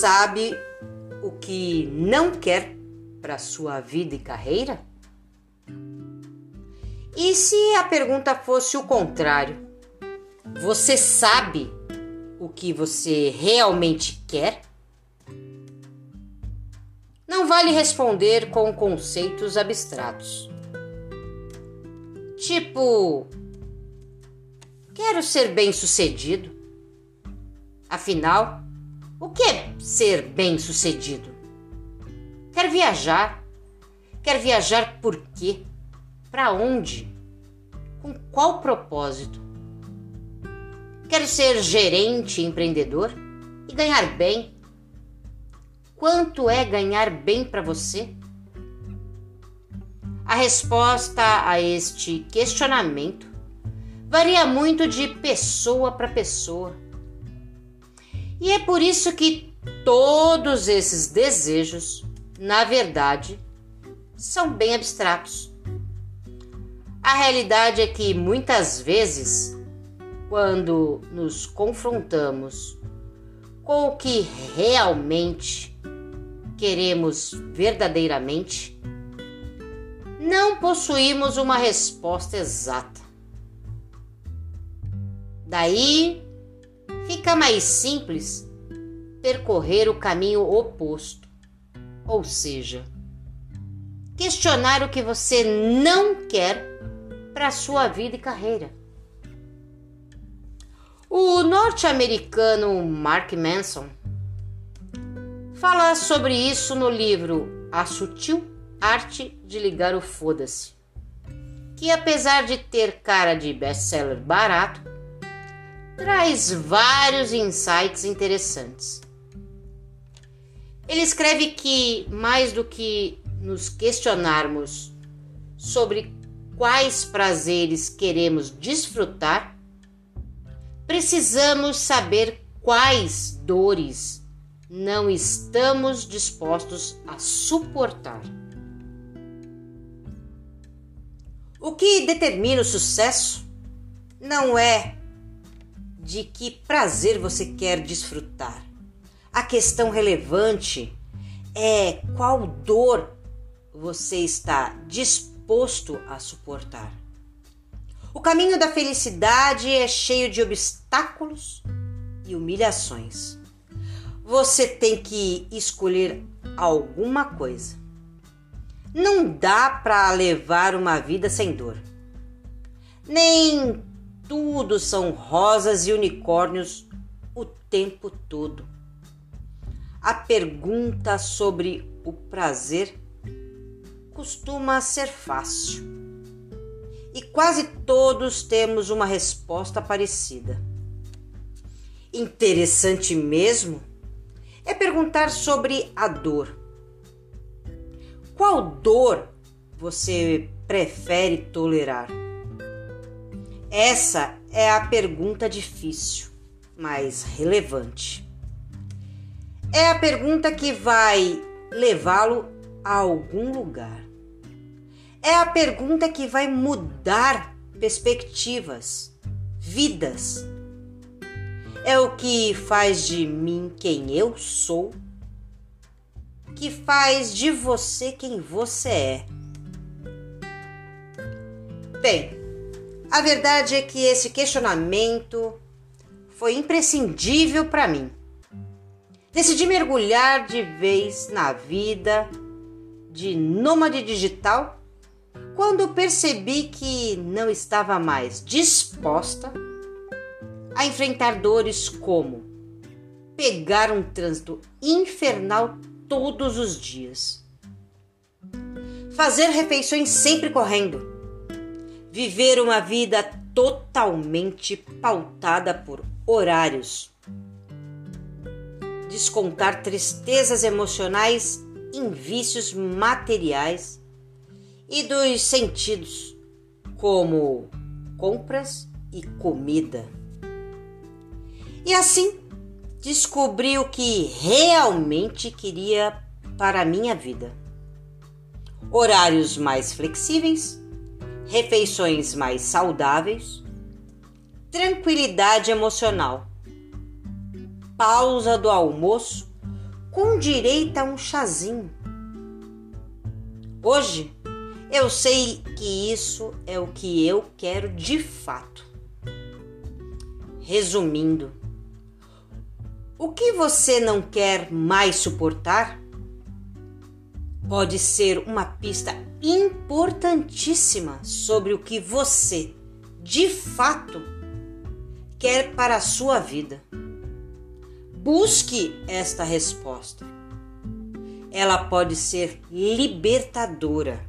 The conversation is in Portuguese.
Sabe o que não quer para sua vida e carreira? E se a pergunta fosse o contrário? Você sabe o que você realmente quer? Não vale responder com conceitos abstratos. Tipo, quero ser bem-sucedido. Afinal, o que é ser bem-sucedido? Quer viajar? Quer viajar por quê? Para onde? Com qual propósito? Quer ser gerente, empreendedor e ganhar bem? Quanto é ganhar bem para você? A resposta a este questionamento varia muito de pessoa para pessoa. E é por isso que todos esses desejos, na verdade, são bem abstratos. A realidade é que muitas vezes, quando nos confrontamos com o que realmente queremos verdadeiramente, não possuímos uma resposta exata. Daí fica mais simples percorrer o caminho oposto, ou seja, questionar o que você não quer para sua vida e carreira. O norte-americano Mark Manson fala sobre isso no livro A Sutil Arte de Ligar o Foda-se, que apesar de ter cara de best-seller barato, traz vários insights interessantes. Ele escreve que, mais do que nos questionarmos sobre quais prazeres queremos desfrutar, precisamos saber quais dores não estamos dispostos a suportar. O que determina o sucesso não é de que prazer você quer desfrutar. A questão relevante é qual dor você está disposto a suportar. O caminho da felicidade é cheio de obstáculos e humilhações. Você tem que escolher alguma coisa. Não dá para levar uma vida sem dor. Nem tudo são rosas e unicórnios o tempo todo. A pergunta sobre o prazer costuma ser fácil. E quase todos temos uma resposta parecida. Interessante mesmo é perguntar sobre a dor. Qual dor você prefere tolerar? Essa é a pergunta difícil, mas relevante. É a pergunta que vai levá-lo a algum lugar. É a pergunta que vai mudar perspectivas, vidas. É o que faz de mim quem eu sou que faz de você quem você é. Bem, a verdade é que esse questionamento foi imprescindível para mim. Decidi mergulhar de vez na vida de nômade digital quando percebi que não estava mais disposta a enfrentar dores como pegar um trânsito infernal todos os dias. Fazer refeições sempre correndo. Viver uma vida totalmente pautada por horários. Descontar tristezas emocionais em vícios materiais e dos sentidos, como compras e comida. E assim descobri o que realmente queria para a minha vida. Horários mais flexíveis, refeições mais saudáveis, tranquilidade emocional, pausa do almoço com direito a um chazinho. Hoje eu sei que isso é o que eu quero de fato. Resumindo, o que você não quer mais suportar pode ser uma pista importantíssima sobre o que você, de fato, quer para a sua vida. Busque esta resposta. Ela pode ser libertadora